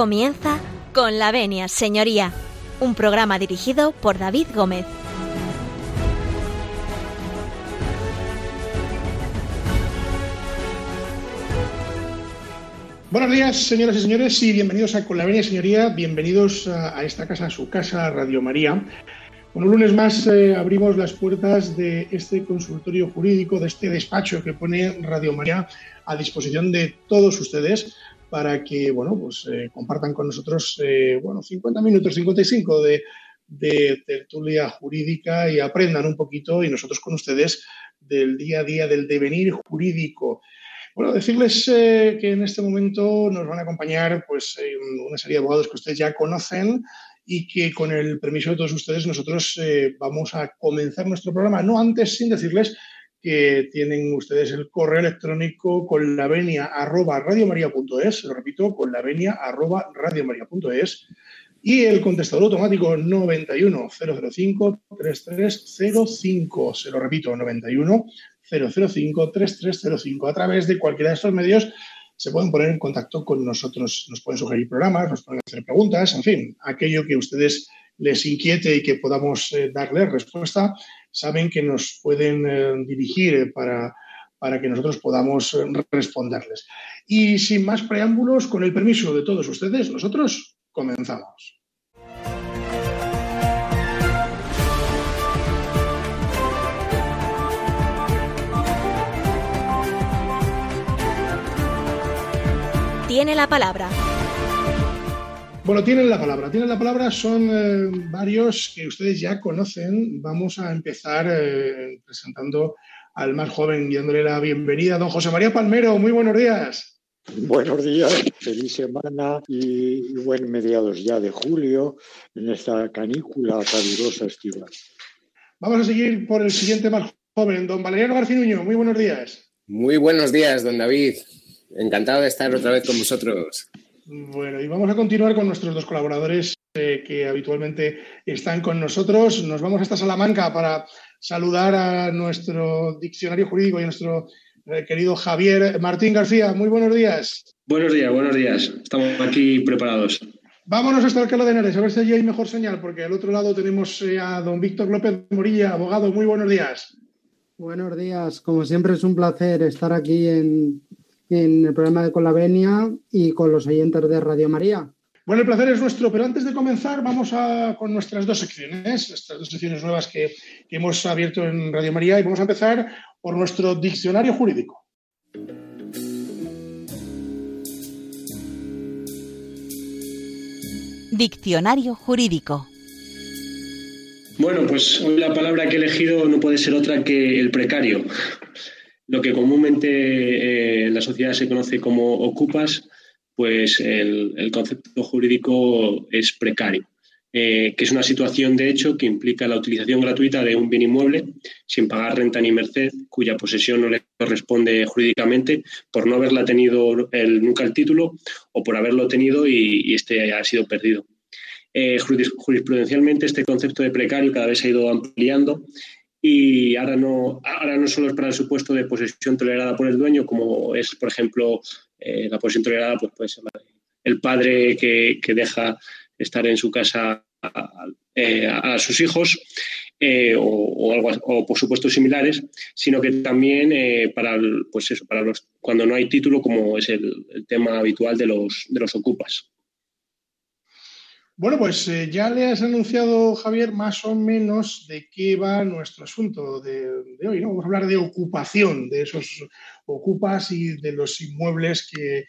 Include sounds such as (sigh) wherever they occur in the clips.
Comienza con la venia, señoría, un programa dirigido por David Gómez. Buenos días, señoras y señores, y bienvenidos a Con la Venia Señoría, bienvenidos a, esta casa, a su casa, Radio María. Un lunes más eh, abrimos las puertas de este consultorio jurídico, de este despacho que pone Radio María a disposición de todos ustedes para que, bueno, pues eh, compartan con nosotros, eh, bueno, 50 minutos, 55 de, de tertulia jurídica y aprendan un poquito y nosotros con ustedes del día a día del devenir jurídico. Bueno, decirles eh, que en este momento nos van a acompañar pues, eh, una serie de abogados que ustedes ya conocen y que con el permiso de todos ustedes nosotros eh, vamos a comenzar nuestro programa. No antes sin decirles que tienen ustedes el correo electrónico con la venia arroba radiomaria.es, lo repito, con la venia arroba radiomaria.es y el contestador automático 91005 3305, se lo repito, 91 005 3305. A través de cualquiera de estos medios se pueden poner en contacto con nosotros, nos pueden sugerir programas, nos pueden hacer preguntas, en fin, aquello que ustedes les inquiete y que podamos eh, darles respuesta, saben que nos pueden eh, dirigir para, para que nosotros podamos eh, responderles. Y sin más preámbulos, con el permiso de todos ustedes, nosotros comenzamos. Tiene la palabra. Bueno, tienen la palabra. Tienen la palabra, son eh, varios que ustedes ya conocen. Vamos a empezar eh, presentando al más joven y dándole la bienvenida, don José María Palmero. Muy buenos días. Buenos días, feliz semana y, y buen mediados ya de julio en esta canícula calurosa estival. Vamos a seguir por el siguiente más joven, don Valeriano Garcinuño. Muy buenos días. Muy buenos días, don David. Encantado de estar otra vez con vosotros. Bueno, y vamos a continuar con nuestros dos colaboradores eh, que habitualmente están con nosotros. Nos vamos hasta Salamanca para saludar a nuestro diccionario jurídico y a nuestro eh, querido Javier Martín García. Muy buenos días. Buenos días, buenos días. Estamos aquí preparados. Vámonos hasta Alcalá de Henares, a ver si allí hay mejor señal, porque al otro lado tenemos eh, a don Víctor López Morilla, abogado. Muy buenos días. Buenos días. Como siempre es un placer estar aquí en, en el programa de Con la Venia y con los oyentes de Radio María. Bueno, el placer es nuestro, pero antes de comenzar vamos a, con nuestras dos secciones, estas dos secciones nuevas que, que hemos abierto en Radio María y vamos a empezar por nuestro diccionario jurídico. Diccionario jurídico. Bueno, pues hoy la palabra que he elegido no puede ser otra que el precario. Lo que comúnmente eh, en la sociedad se conoce como ocupas, pues el, concepto jurídico es precario, eh, que es una situación de hecho que implica la utilización gratuita de un bien inmueble sin pagar renta ni merced, cuya posesión no le corresponde jurídicamente por no haberla tenido nunca el título o por haberlo tenido y, y este ha sido perdido. Eh, jurisprudencialmente este concepto de precario cada vez se ha ido ampliando y ahora no, ahora no solo es para el supuesto de posesión tolerada por el dueño, como es, por ejemplo, eh, la posesión tolerada, pues puede ser el padre que, que deja estar en su casa a, eh, sus hijos eh, o, o, o, por supuesto similares, sino que también para, el, pues eso, para los, cuando no hay título, como es el, el tema habitual de los, de los ocupas. Bueno, pues eh, ya le has anunciado, Javier, más o menos de qué va nuestro asunto de, de, hoy. ¿no? Vamos a hablar de ocupación, de esos ocupas y de los inmuebles que,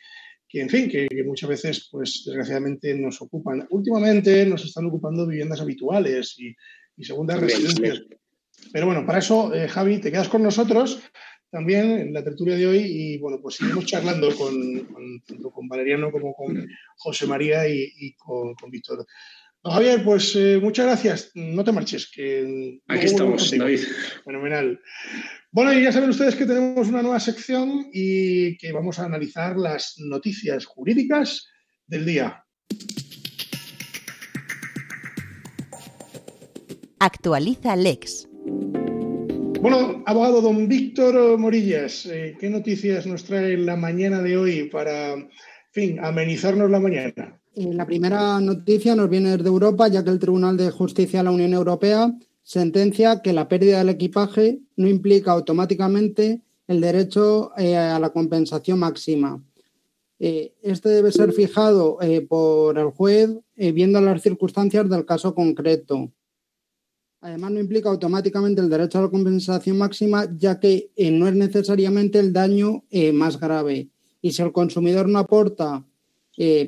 que en fin, que, que, muchas veces, pues desgraciadamente nos ocupan. Últimamente nos están ocupando viviendas habituales y, y segundas residencias. Pero bueno, para eso, eh, Javi, te quedas con nosotros también en la tertulia de hoy y bueno, pues seguimos charlando con, con tanto con Valeriano como con José María y, y con, con, Víctor. Javier, pues eh, muchas gracias. No te marches. Que Aquí estamos, David. Fenomenal. Bueno, y ya saben ustedes que tenemos una nueva sección y que vamos a analizar las noticias jurídicas del día. Actualiza Lex. Bueno, abogado don Víctor Morillas, eh, ¿qué noticias nos trae la mañana de hoy para, fin, amenizarnos la mañana? la primera noticia nos viene desde Europa, ya que el Tribunal de Justicia de la Unión Europea sentencia que la pérdida del equipaje no implica automáticamente el derecho eh, a la compensación máxima. Eh, este debe ser fijado eh, por el juez viendo las circunstancias del caso concreto. Además, no implica automáticamente el derecho a la compensación máxima, ya que no es necesariamente el daño más grave. Y si el consumidor no aporta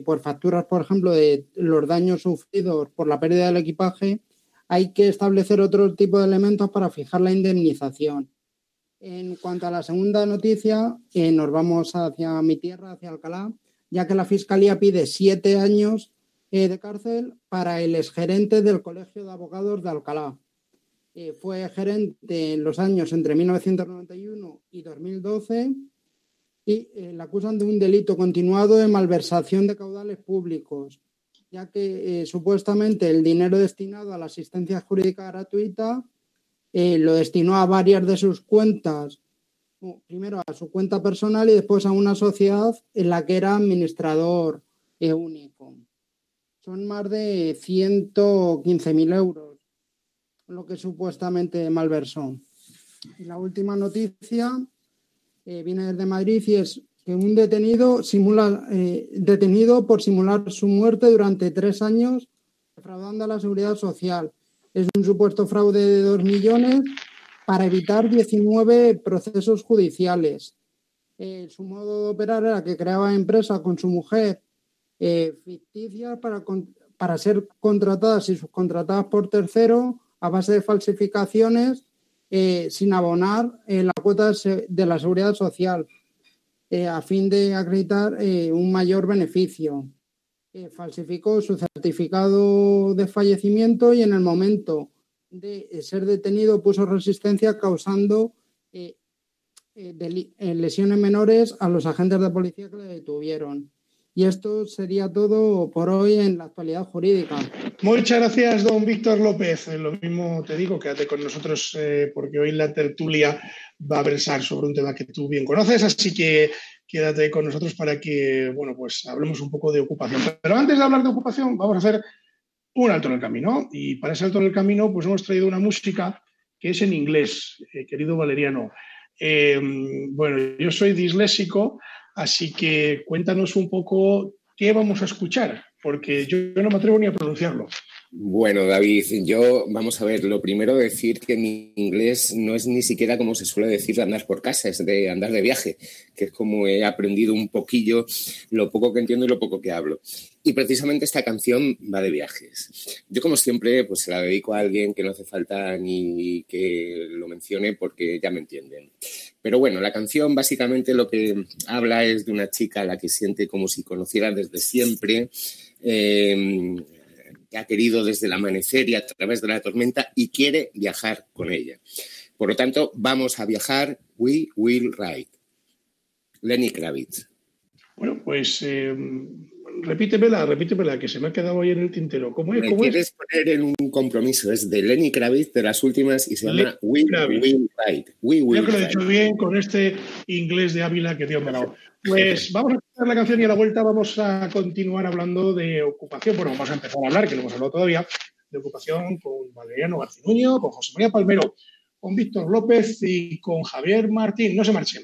por facturas, por ejemplo, de los daños sufridos por la pérdida del equipaje, hay que establecer otro tipo de elementos para fijar la indemnización. En cuanto a la segunda noticia, eh, nos vamos hacia mi tierra, hacia Alcalá, ya que la Fiscalía pide siete años eh, de cárcel para el exgerente del Colegio de Abogados de Alcalá. Eh, fue gerente en los años entre 1991 y 2012 y le acusan de un delito continuado de malversación de caudales públicos, ya que supuestamente el dinero destinado a la asistencia jurídica gratuita eh, lo destinó a varias de sus cuentas, primero a su cuenta personal y después a una sociedad en la que era administrador eh, único. Son más de 115.000 euros, lo que supuestamente malversó. Y la última noticia eh, viene desde Madrid y es que un detenido, simula, detenido por simular su muerte durante tres años defraudando a la seguridad social es un supuesto fraude de 2 millones para evitar 19 procesos judiciales. Eh, su modo de operar era que creaba empresa con su mujer eh, ficticia para, para ser contratadas y subcontratadas por tercero a base de falsificaciones eh, sin abonar la cuota de la seguridad social a fin de acreditar un mayor beneficio falsificó su certificado de fallecimiento y en el momento de eh, ser detenido puso resistencia causando eh, eh, lesiones menores a los agentes de policía que le detuvieron. Y esto sería todo por hoy en la actualidad jurídica. Muchas gracias, don Víctor López. Lo mismo te digo, quédate con nosotros porque hoy la tertulia va a versar sobre un tema que tú bien conoces, así que quédate con nosotros para que, bueno, pues hablemos un poco de ocupación. Pero antes de hablar de ocupación, vamos a hacer un alto en el camino. Y para ese alto en el camino, pues hemos traído una música que es en inglés, eh, querido Valeriano. Eh, bueno, yo soy disléxico, así que cuéntanos un poco qué vamos a escuchar, porque yo no me atrevo ni a pronunciarlo. Bueno, David, yo vamos a ver, lo primero decir que mi inglés no es ni siquiera como se suele decir de andar por casa, es de andar de viaje, que es como he aprendido un poquillo lo poco que entiendo y lo poco que hablo. Y precisamente esta canción va de viajes. Yo como siempre pues se la dedico a alguien que no hace falta ni que lo mencione porque ya me entienden. Pero bueno, la canción básicamente lo que habla es de una chica a la que siente como si conociera desde siempre. Eh, que ha querido desde el amanecer y a través de la tormenta y quiere viajar con ella. Por lo tanto, vamos a viajar, we will ride. Lenny Kravitz. Bueno, pues eh, repítemela, repítemela, que se me ha quedado ahí en el tintero. ¿Cómo es? ¿Cómo quieres poner en un compromiso, es de Lenny Kravitz, de las últimas, y se llama We Will Ride. We Creo que lo he dicho bien con este inglés de Ávila que Dios me ha dado. Pues (laughs) vamos a empezar la canción y a la vuelta vamos a continuar hablando de ocupación. Bueno, vamos a empezar a hablar, que no hemos hablado todavía, de ocupación con Valeriano Garcinuño, con José María Palmero, con Víctor López y con Javier Martín. No se marchen.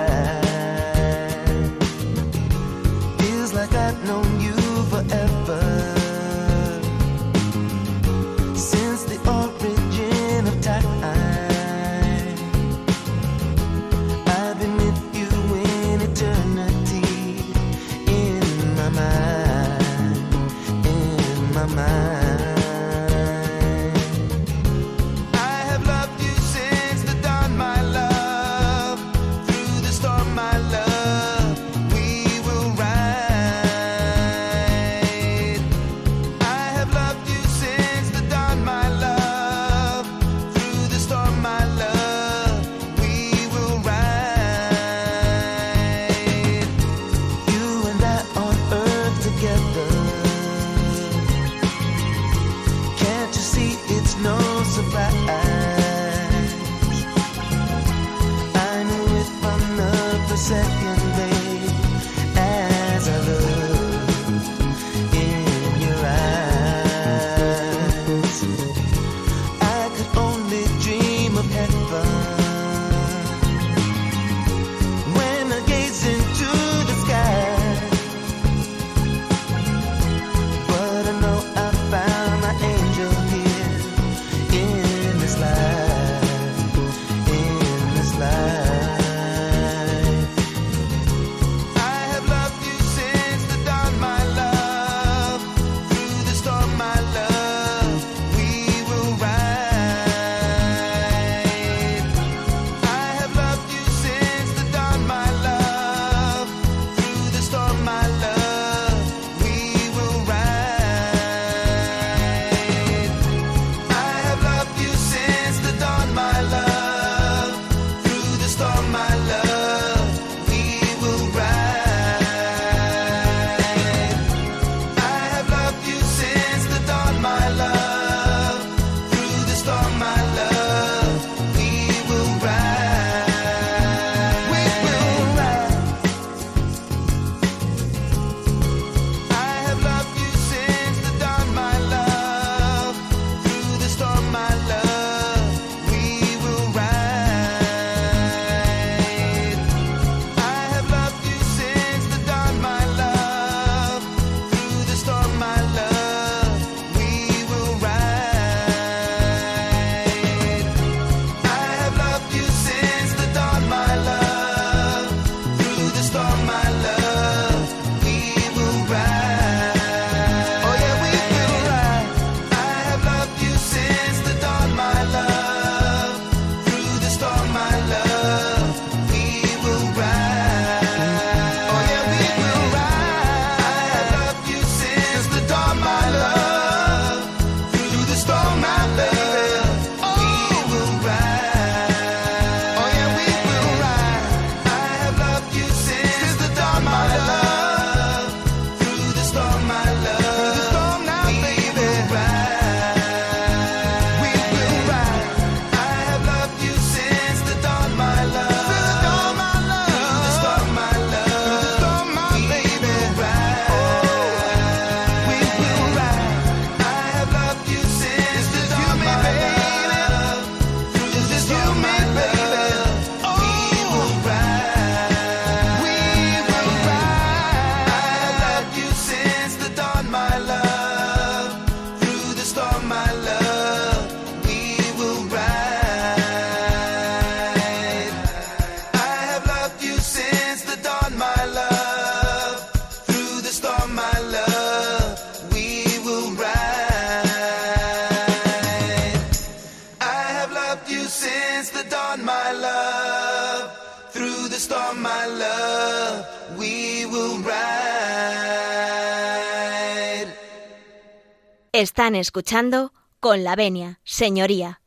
Están escuchando con la venia, señoría.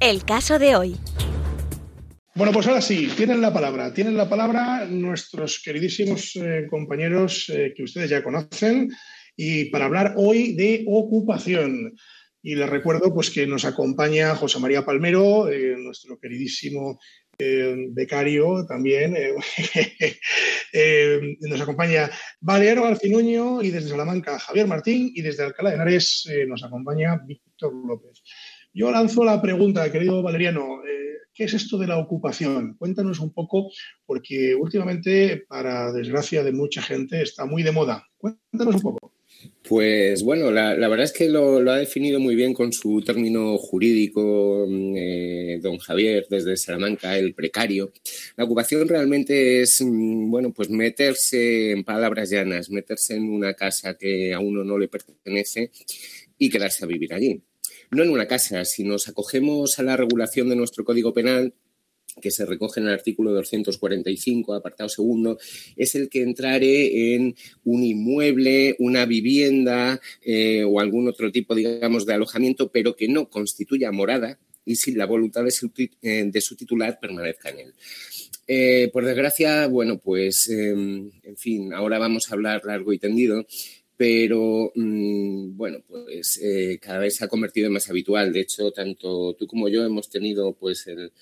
El caso de hoy. Bueno, pues ahora sí, tienen la palabra. Tienen la palabra nuestros queridísimos eh, compañeros eh, que ustedes ya conocen y para hablar hoy de ocupación. Y les recuerdo pues, que nos acompaña José María Palmero, eh, nuestro queridísimo becario también. (laughs) Nos acompaña Valero Garcinuño y desde Salamanca Javier Martín y desde Alcalá de Henares nos acompaña Víctor López. Yo lanzo la pregunta, querido Valeriano, ¿qué es esto de la ocupación? Cuéntanos un poco, porque últimamente, para desgracia de mucha gente, está muy de moda. Cuéntanos un poco. Pues bueno, la, verdad es que lo, ha definido muy bien con su término jurídico mm, eh, don Javier desde Salamanca, el precario. La ocupación realmente es, mm, bueno, pues meterse en palabras llanas, meterse en una casa que a uno no le pertenece y quedarse a vivir allí. No en una casa, si nos acogemos a la regulación de nuestro Código Penal, que se recoge en el artículo 245, apartado segundo, es el que entrare en un inmueble, una vivienda eh, o algún otro tipo, digamos, de alojamiento, pero que no constituya morada y sin la voluntad de su, eh, titular permanezca en él. Eh, por desgracia, bueno, pues, em, en fin, ahora vamos a hablar largo y tendido pero mm, bueno, pues cada vez se ha convertido en más habitual. De hecho, tanto tú como yo hemos tenido pues el,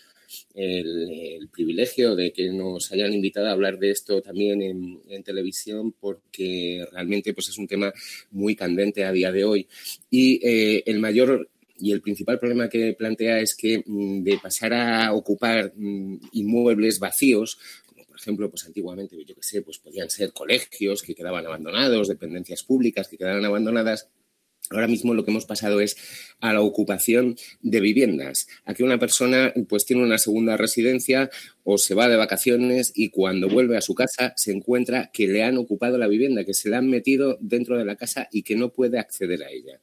privilegio de que nos hayan invitado a hablar de esto también en, televisión porque realmente pues, es un tema muy candente a día de hoy. Y eh, el mayor y el principal problema que plantea es que mm, de pasar a ocupar mm, inmuebles vacíos, ejemplo, pues antiguamente, yo qué sé, pues podían ser colegios que quedaban abandonados, dependencias públicas que quedaban abandonadas, Ahora mismo lo que hemos pasado es a la ocupación de viviendas. Aquí una persona pues tiene una segunda residencia o se va de vacaciones y cuando vuelve a su casa se encuentra que le han ocupado la vivienda, que se le han metido dentro de la casa y que no puede acceder a ella.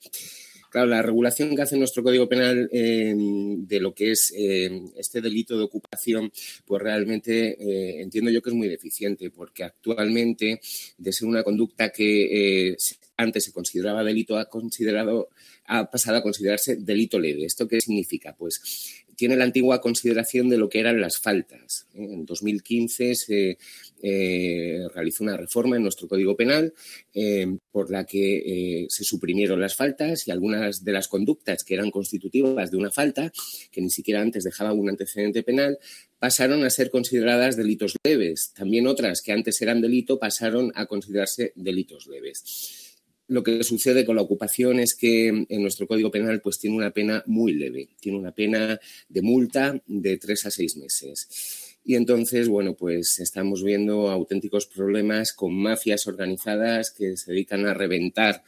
Claro, la regulación que hace nuestro Código Penal em, de lo que es em, este delito de ocupación, pues realmente eh, entiendo yo que es muy deficiente, porque actualmente, de ser una conducta que eh, antes se consideraba delito, ha considerado, ha pasado a considerarse delito leve. ¿Esto qué significa? Pues tiene la antigua consideración de lo que eran las faltas. En 2015 se eh, realizó una reforma en nuestro Código Penal eh, por la que eh, se suprimieron las faltas y algunas de las conductas que eran constitutivas de una falta, que ni siquiera antes dejaban un antecedente penal, pasaron a ser consideradas delitos leves. También otras que antes eran delito pasaron a considerarse delitos leves lo que sucede con la ocupación es que en nuestro Código Penal pues tiene una pena muy leve, tiene una pena de multa de tres a seis meses. Y entonces, bueno, pues estamos viendo auténticos problemas con mafias organizadas que se dedican a reventar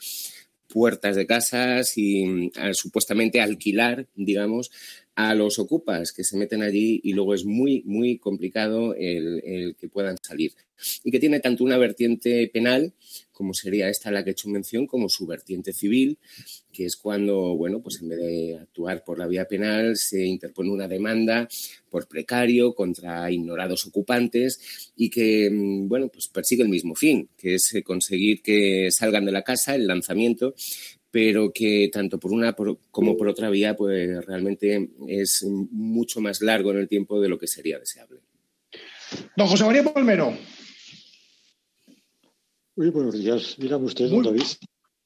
puertas de casas y a, supuestamente alquilar, digamos, a los ocupas que se meten allí y luego es muy, muy complicado el, que puedan salir. Y que tiene tanto una vertiente penal, como sería esta la que he hecho mención, como su vertiente civil, que es cuando, bueno, pues en vez de actuar por la vía penal, se interpone una demanda por precario contra ignorados ocupantes y que, mm, bueno, pues persigue el mismo fin, que es conseguir que salgan de la casa, el lanzamiento, pero que tanto por una como por otra vía, pues realmente es mucho más largo en el tiempo de lo que sería deseable. Don José María Palmero. Muy buenos días. Dígame usted, don David.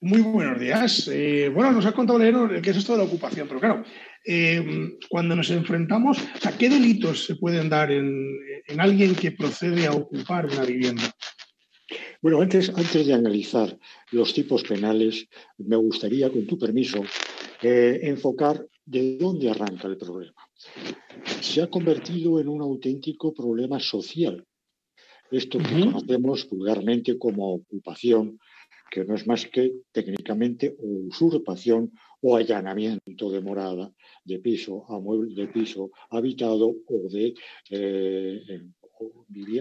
Muy buenos días. Eh, bueno, nos ha contado Leonor qué es esto de la ocupación, pero claro, eh, cuando nos enfrentamos, ¿a qué delitos se pueden dar en, en alguien que procede a ocupar una vivienda? Bueno, antes, antes de analizar los tipos penales, me gustaría, con tu permiso, eh, enfocar de dónde arranca el problema. Se ha convertido en un auténtico problema social. Esto que conocemos vulgarmente como ocupación, que no es más que técnicamente usurpación o allanamiento de morada, de piso a mueble, de piso habitado o de eh,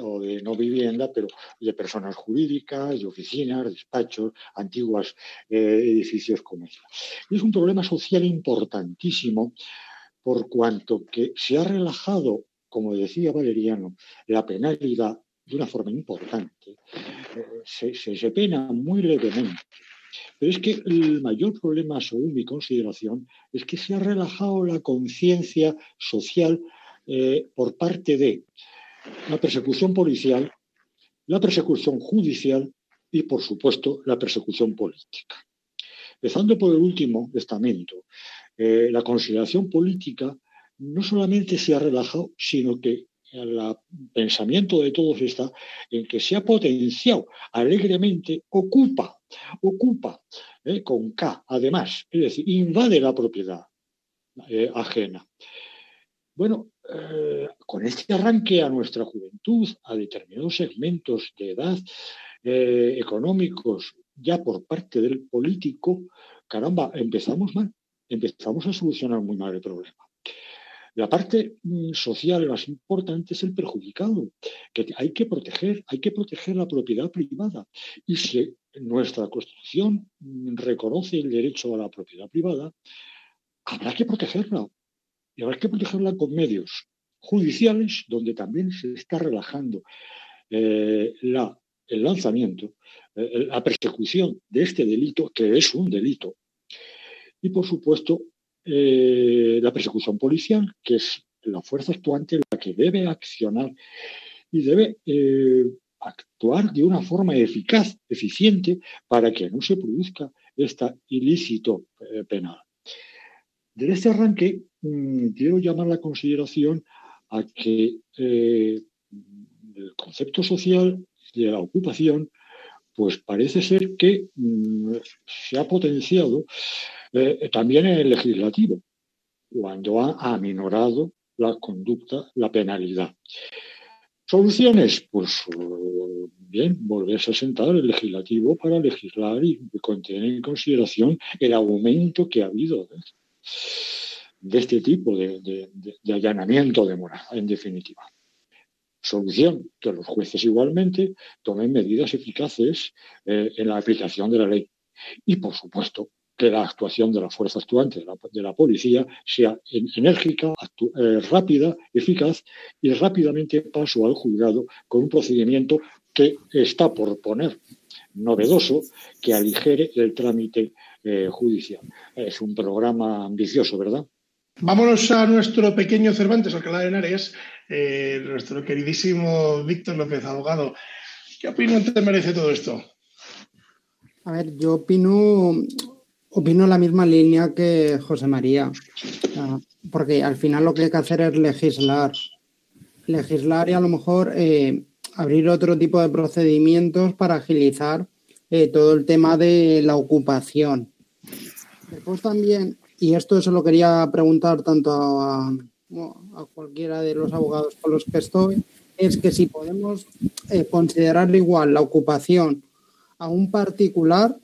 o de no vivienda, pero de personas jurídicas, de oficinas, despachos, antiguos eh, edificios comerciales. es un problema social importantísimo por cuanto que se ha relajado, como decía Valeriano, la penalidad de una forma importante. Se, pena muy levemente. Pero es que el mayor problema, según mi consideración, es que se ha relajado la conciencia social eh, por parte de la persecución policial, la persecución judicial y, por supuesto, la persecución política. Empezando por el último estamento, eh, la consideración política no solamente se ha relajado, sino que el pensamiento de todos está en que se ha potenciado alegremente, ocupa, ocupa, eh, con K, además, es decir, invade la propiedad eh, ajena. Bueno, con este arranque a nuestra juventud, a determinados segmentos de edad eh, económicos, ya por parte del político, caramba, empezamos mal, empezamos a solucionar muy mal el problema. La parte mm, social más importante es el perjudicado, que hay que proteger, hay que proteger la propiedad privada. Y si nuestra Constitución mm, reconoce el derecho a la propiedad privada, habrá que protegerla, y habrá que protegerla con medios judiciales, donde también se está relajando eh, el lanzamiento, eh, la persecución de este delito, que es un delito. Y, por supuesto, eh, la persecución policial, que es la fuerza actuante la que debe accionar y debe actuar de una forma eficaz, eficiente, para que no se produzca este ilícito penal. Desde este arranque, mm, quiero llamar la consideración a que eh, el concepto social de la ocupación, pues parece ser que mm, se ha potenciado eh, también en el legislativo, cuando ha aminorado la conducta, la penalidad. Soluciones, pues bien, volverse a sentar el legislativo para legislar y tener en consideración el aumento que ha habido de este tipo de, allanamiento de morada, en definitiva. Solución, que los jueces igualmente tomen medidas eficaces eh, en la aplicación de la ley. Y, por supuesto, que la actuación de la fuerza actuante de la, policía sea enérgica, eh, rápida, eficaz y rápidamente paso al juzgado con un procedimiento que está por poner novedoso que aligere el trámite eh, judicial. Es un programa ambicioso, ¿verdad? Vámonos a nuestro pequeño Cervantes, Alcalá de Henares, eh, nuestro queridísimo Víctor López, abogado. ¿Qué opinión te merece todo esto? A ver, yo opino, opino la misma línea que José María, porque al final lo que hay que hacer es legislar. Legislar y a lo mejor eh, abrir otro tipo de procedimientos para agilizar eh, todo el tema de la ocupación. Después también y esto se lo quería preguntar tanto a, cualquiera de los abogados con los que estoy, es que si podemos eh, considerar igual la ocupación a un particular,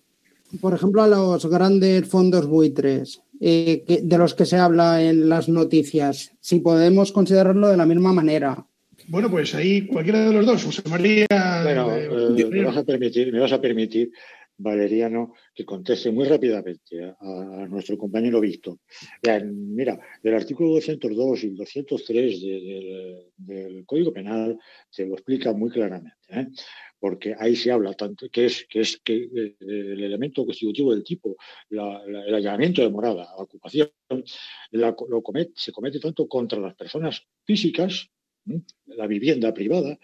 por ejemplo, a los grandes fondos buitres, eh, de los que se habla en las noticias, si podemos considerarlo de la misma manera. Bueno, pues ahí cualquiera de los dos, José María. Bueno, eh, me vas a permitir, me vas a permitir Valeriano que conteste muy rápidamente a, nuestro compañero Víctor. Mira, el artículo 202 y 203 del, Código Penal se lo explica muy claramente, ¿eh? porque ahí se habla tanto que es que es que eh, el elemento constitutivo del tipo, el allanamiento de morada, la ocupación, lo se comete tanto contra las personas físicas, la vivienda privada,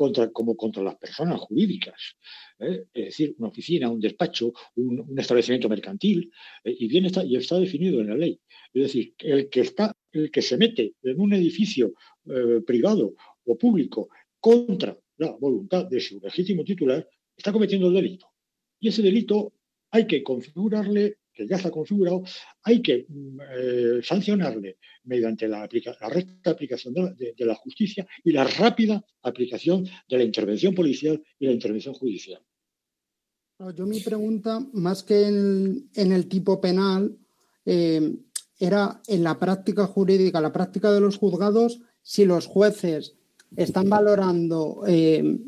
contra, como contra las personas jurídicas. ¿eh? Es decir, una oficina, un despacho, un, establecimiento mercantil, ¿eh? y bien está, y está definido en la ley. Es decir, el que, está, el que se mete en un edificio eh, privado o público contra la voluntad de su legítimo titular está cometiendo el delito. Y ese delito hay que configurarle, que ya está configurado, hay que mm, eh, sancionarle mediante la, recta aplicación de, la justicia y la rápida aplicación de la intervención policial y la intervención judicial. Yo mi pregunta, más que en, el tipo penal, eh, era en la práctica jurídica, la práctica de los juzgados, si los jueces están valorando eh,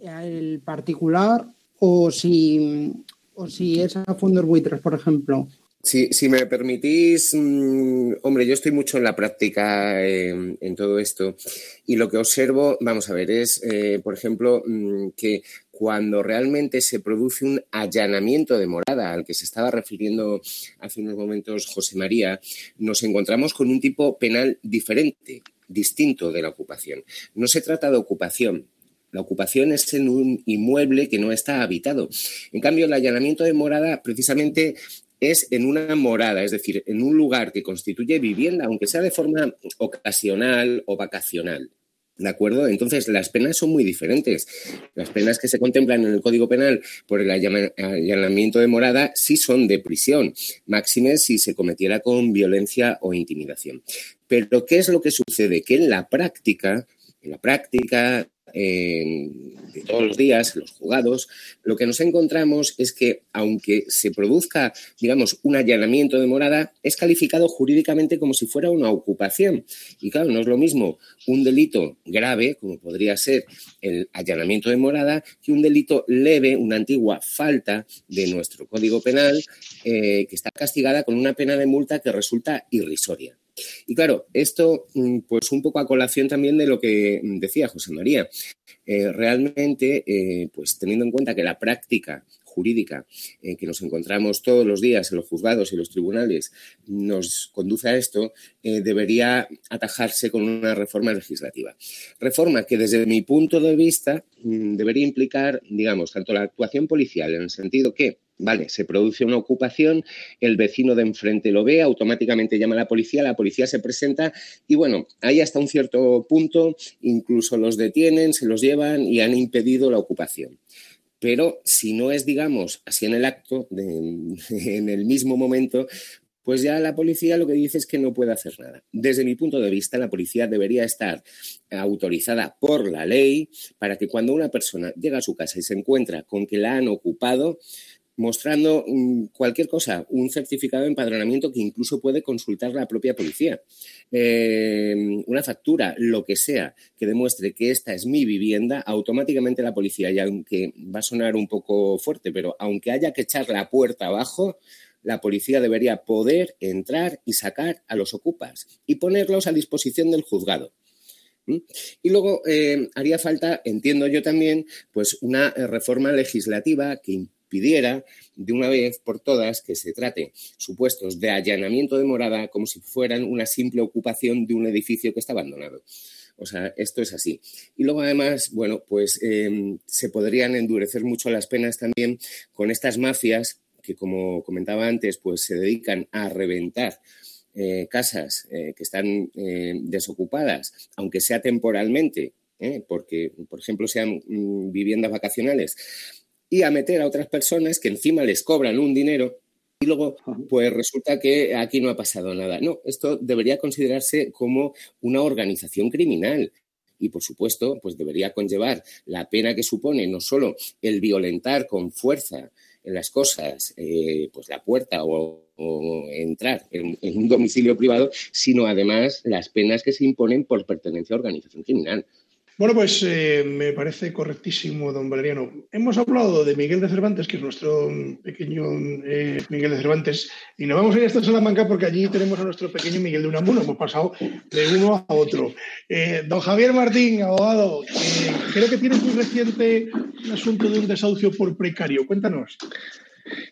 el particular o si, o si es a fondos buitres, por ejemplo. Si, si me permitís, mm, hombre, yo estoy mucho en la práctica em, en todo esto y lo que observo, vamos a ver, es, eh, por ejemplo, mm, que cuando realmente se produce un allanamiento de morada al que se estaba refiriendo hace unos momentos José María, nos encontramos con un tipo penal diferente, distinto de la ocupación. No se trata de ocupación, la ocupación es en un inmueble que no está habitado. En cambio, el allanamiento de morada precisamente es en una morada, es decir, en un lugar que constituye vivienda, aunque sea de forma ocasional o vacacional. ¿De acuerdo? Entonces, las penas son muy diferentes. Las penas que se contemplan en el Código Penal por el allanamiento de morada sí son de prisión, máxime si se cometiera con violencia o intimidación. Pero, ¿qué es lo que sucede? Que en la práctica, en la práctica, de todos los días, los juzgados, lo que nos encontramos es que, aunque se produzca, digamos, un allanamiento de morada, es calificado jurídicamente como si fuera una ocupación. Y claro, no es lo mismo un delito grave, como podría ser el allanamiento de morada, que un delito leve, una antigua falta de nuestro Código Penal, eh, que está castigada con una pena de multa que resulta irrisoria. Y claro, esto, mm, pues un poco a colación también de lo que decía José María. Eh, realmente, eh, pues teniendo en cuenta que la práctica jurídica en que nos encontramos todos los días en los juzgados y los tribunales nos conduce a esto, eh, debería atajarse con una reforma legislativa. Reforma que desde mi punto de vista mm, debería implicar, digamos, tanto la actuación policial en el sentido que Vale, se produce una ocupación, el vecino de enfrente lo ve, automáticamente llama a la policía, la policía se presenta y bueno, ahí hasta un cierto punto incluso los detienen, se los llevan y han impedido la ocupación. Pero si no es, digamos, así en el acto, (laughs) en el mismo momento, pues ya la policía lo que dice es que no puede hacer nada. Desde mi punto de vista, la policía debería estar autorizada por la ley para que cuando una persona llega a su casa y se encuentra con que la han ocupado, mostrando mm, cualquier cosa, un certificado de empadronamiento que incluso puede consultar la propia policía, eh, una factura, lo que sea, que demuestre que esta es mi vivienda, automáticamente la policía, y aunque va a sonar un poco fuerte, pero aunque haya que echar la puerta abajo, la policía debería poder entrar y sacar a los ocupas y ponerlos a disposición del juzgado. Y luego eh, haría falta, entiendo yo también, pues una eh, reforma legislativa que pidiera de una vez por todas que se trate supuestos de allanamiento de morada como si fueran una simple ocupación de un edificio que está abandonado. O sea, esto es así. Y luego, además, bueno, pues em, se podrían endurecer mucho las penas también con estas mafias que, como comentaba antes, pues se dedican a reventar eh, casas eh, que están eh, desocupadas, aunque sea temporalmente, porque, por ejemplo, sean mm, viviendas vacacionales, y a meter a otras personas que encima les cobran un dinero y luego pues resulta que aquí no ha pasado nada. No, esto debería considerarse como una organización criminal y por supuesto pues debería conllevar la pena que supone no solo el violentar con fuerza en las cosas eh, pues la puerta o, entrar en, un domicilio privado, sino además las penas que se imponen por pertenencia a organización criminal. Bueno, pues eh, me parece correctísimo, don Valeriano. Hemos hablado de Miguel de Cervantes, que es nuestro pequeño eh, Miguel de Cervantes, y nos vamos a ir hasta Salamanca porque allí tenemos a nuestro pequeño Miguel de Unamuno. Hemos pasado de uno a otro. Eh, don Javier Martín, abogado, creo que tiene muy reciente un asunto de un desahucio por precario. Cuéntanos.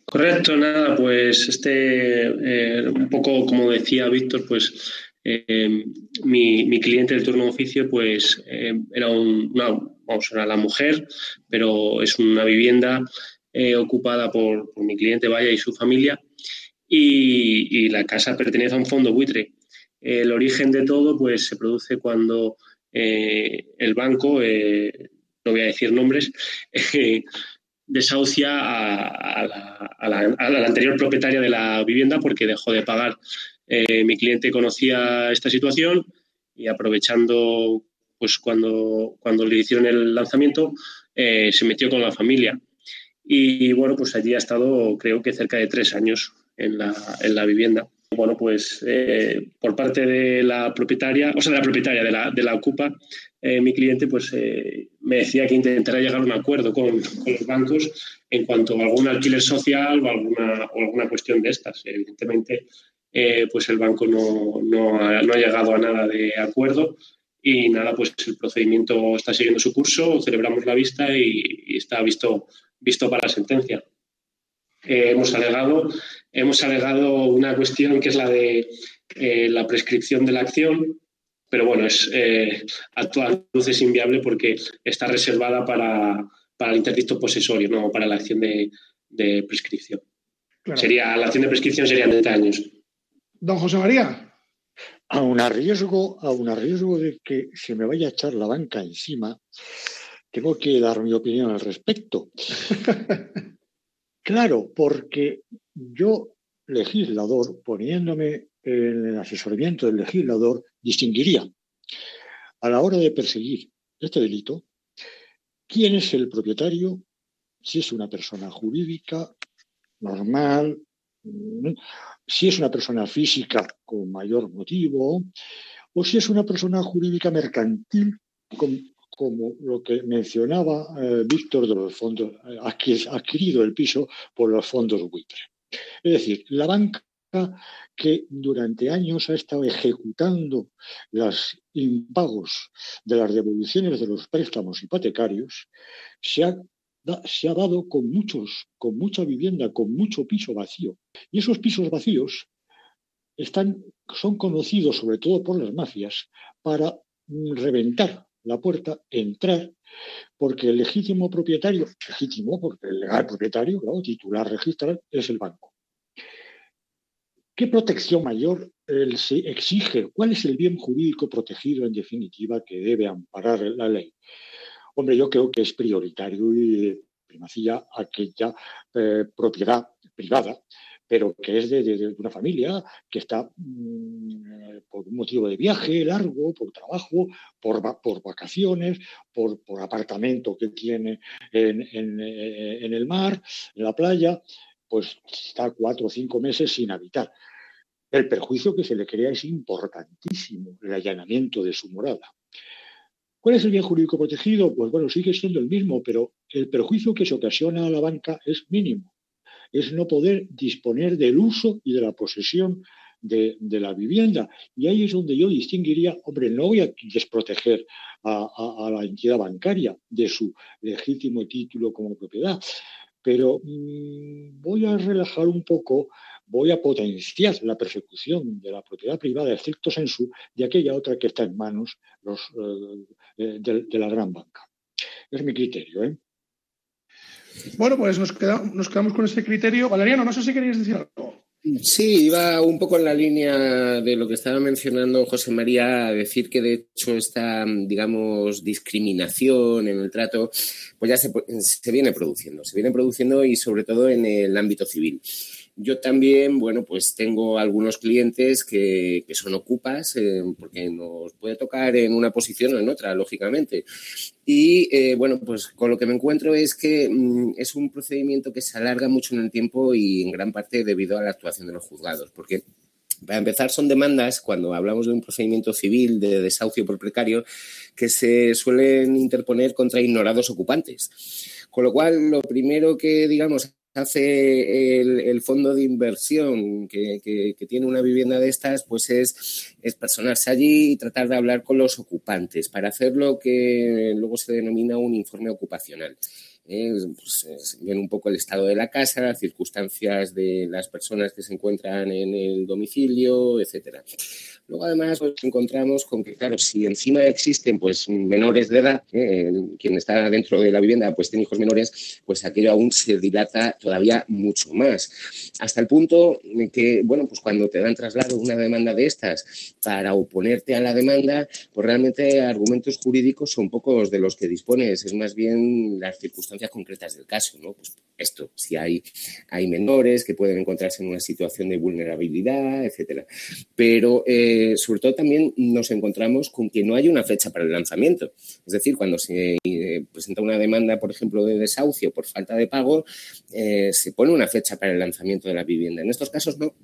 Correcto, nada, pues este, un poco como decía Víctor, pues eh, mi, cliente del turno de oficio pues eh, era una, vamos, era la mujer, pero es una vivienda eh, ocupada por, mi cliente Vaya y su familia y, la casa pertenece a un fondo buitre. El origen de todo pues se produce cuando el banco, no voy a decir nombres, (laughs) desahucia a, la, anterior propietaria de la vivienda porque dejó de pagar. Eh, mi cliente conocía esta situación y aprovechando pues cuando, cuando le hicieron el lanzamiento, eh, se metió con la familia. Y bueno, pues allí ha estado creo que cerca de tres años en la, en la vivienda. Bueno, pues eh, por parte de la propietaria, o sea, de la propietaria de la, de la Ocupa, eh, mi cliente pues eh, me decía que intentará llegar a un acuerdo con, con, los bancos en cuanto a algún alquiler social o alguna, o alguna cuestión de estas. Evidentemente, pues el banco no, no, ha, no, ha, llegado a nada de acuerdo y nada, pues el procedimiento está siguiendo su curso, celebramos la vista y, y está visto, visto para la sentencia. hemos alegado Hemos alegado una cuestión que es la de eh, la prescripción de la acción, pero bueno, es eh, es inviable porque está reservada para, el interdicto posesorio, no para la acción de, prescripción. Sería, la acción de prescripción sería de años. Don José María. Aun a riesgo, aun a riesgo de que se me vaya a echar la banca encima, tengo que dar mi opinión al respecto. (laughs) claro, porque yo, legislador, poniéndome en el asesoramiento del legislador, distinguiría a la hora de perseguir este delito quién es el propietario, si es una persona jurídica, normal, si es una persona física con mayor motivo, o si es una persona jurídica mercantil, como lo que mencionaba eh, Víctor de los fondos, eh, adquirido el piso por los fondos buitre. Es decir, la banca que durante años ha estado ejecutando los impagos de las devoluciones de los préstamos hipotecarios, se ha, se ha dado con muchos, con mucha vivienda, con mucho piso vacío. Y esos pisos vacíos están, son conocidos sobre todo por las mafias para reventar la puerta, entrar, porque el legítimo propietario, legítimo porque el legal propietario, claro, titular registral, es el banco. ¿Qué protección mayor se exige? ¿Cuál es el bien jurídico protegido en definitiva que debe amparar la ley? Hombre, yo creo que es prioritario y primacía aquella eh, propiedad privada pero que es de, una familia que está mm, por un motivo de viaje largo, por trabajo, por, vacaciones, por, apartamento que tiene en, eh, en, el mar, en la playa, pues está cuatro o cinco meses sin habitar. El perjuicio que se le crea es importantísimo, el allanamiento de su morada. ¿Cuál es el bien jurídico protegido? Pues bueno, sigue siendo el mismo, pero el perjuicio que se ocasiona a la banca es mínimo es no poder disponer del uso y de la posesión de, la vivienda. Y ahí es donde yo distinguiría, hombre, no voy a desproteger a, la entidad bancaria de su legítimo título como propiedad, pero mm, voy a relajar un poco, voy a potenciar la persecución de la propiedad privada, estricto sensu, de aquella otra que está en manos los, eh, de, de la gran banca. Es mi criterio. ¿eh? Bueno, pues nos, quedamos con ese criterio. Valeriano, no sé si querías decir algo. Sí, iba un poco en la línea de lo que estaba mencionando José María, a decir que de hecho esta, digamos, discriminación en el trato, pues ya se, se viene produciendo, se viene produciendo y sobre todo en el ámbito civil. Yo también, bueno, pues tengo algunos clientes que, son ocupas, eh, porque nos puede tocar en una posición o en otra, lógicamente. Y eh, bueno, pues con lo que me encuentro es que mm, es un procedimiento que se alarga mucho en el tiempo y en gran parte debido a la actuación de los juzgados, porque para empezar, son demandas, cuando hablamos de un procedimiento civil de desahucio por precario, que se suelen interponer contra ignorados ocupantes. Con lo cual, lo primero que, digamos, hace el, fondo de inversión que, tiene una vivienda de estas, pues es, es personarse allí y tratar de hablar con los ocupantes para hacer lo que luego se denomina un informe ocupacional. Eh, pues, ven un poco el estado de la casa, circunstancias de las personas que se encuentran en el domicilio, etcétera. Luego además nos encontramos con que, claro, si encima existen pues menores de edad, eh, quien está dentro de la vivienda pues tiene hijos menores, pues aquello aún se dilata todavía mucho más. Hasta el punto que, bueno, pues cuando te dan traslado una demanda de estas para oponerte a la demanda, pues realmente argumentos jurídicos son pocos de los que dispones, es más bien las circunstancias concretas del caso, ¿no? Pues esto, si hay, hay menores que pueden encontrarse en una situación de vulnerabilidad, etcétera. Pero eh, sobre todo también nos encontramos con que no hay una fecha para el lanzamiento. Es decir, cuando se eh, presenta una demanda, por ejemplo, de desahucio por falta de pago, eh, se pone una fecha para el lanzamiento de la vivienda. En estos casos no,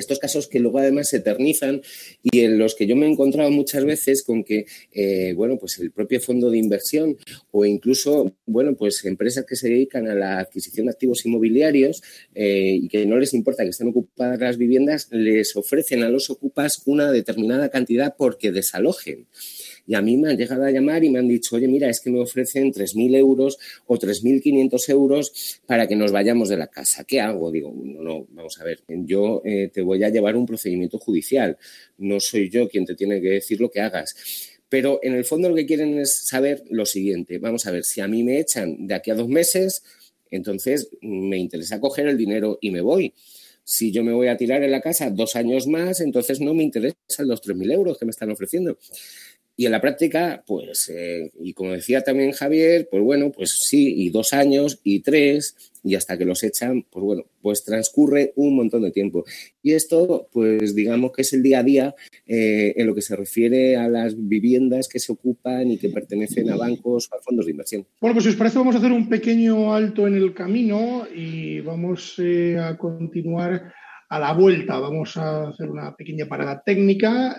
estos casos que luego además se eternizan y en los que yo me he encontrado muchas veces con que, eh, bueno, pues el propio fondo de inversión o incluso, bueno, pues empresas que se dedican a la adquisición de activos inmobiliarios eh, y que no les importa que estén ocupadas las viviendas, les ofrecen a los ocupas una determinada cantidad porque desalojen. Y a mí me han llegado a llamar y me han dicho, oye, mira, es que me ofrecen 3.000 euros o 3.500 euros para que nos vayamos de la casa. ¿Qué hago? Digo, no, no, vamos a ver, yo eh, te voy a llevar un procedimiento judicial. No soy yo quien te tiene que decir lo que hagas. Pero en el fondo lo que quieren es saber lo siguiente. Vamos a ver, si a mí me echan de aquí a dos meses, entonces me interesa coger el dinero y me voy. Si yo me voy a tirar en la casa dos años más, entonces no me interesan los 3.000 euros que me están ofreciendo. Y en la práctica, pues, eh, y como decía también Javier, pues bueno, pues sí, y dos años, y tres, y hasta que los echan, pues bueno, pues transcurre un montón de tiempo. Y esto, pues digamos que es el día a día eh, en lo que se refiere a las viviendas que se ocupan y que pertenecen a bancos o a fondos de inversión. Bueno, pues si os parece, vamos a hacer un pequeño alto en el camino y vamos eh, a continuar a la vuelta. Vamos a hacer una pequeña parada técnica,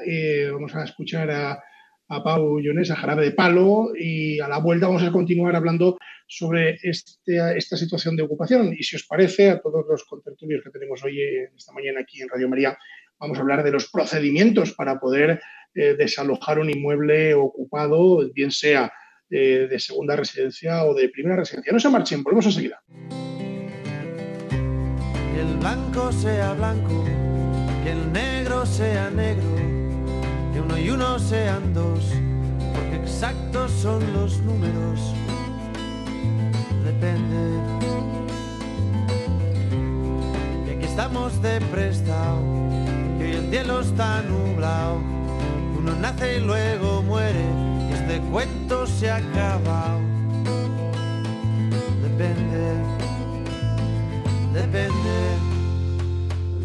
vamos a escuchar a a Pau Llones, a Jarabe de Palo, y a la vuelta vamos a continuar hablando sobre este, esta situación de ocupación. Y si os parece, a todos los contertulios que tenemos hoy, esta mañana aquí en Radio María, vamos a hablar de los procedimientos para poder eh, desalojar un inmueble ocupado, bien sea eh, de segunda residencia o de primera residencia. No se marchen, volvemos enseguida. Que el blanco sea blanco, que el negro sea negro uno y uno sean dos, porque exactos son los números. Depende. Que aquí estamos de prestado, que hoy el cielo está nublado. Uno nace y luego muere, y este cuento se ha acabado. Depende, depende,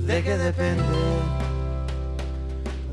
de qué depende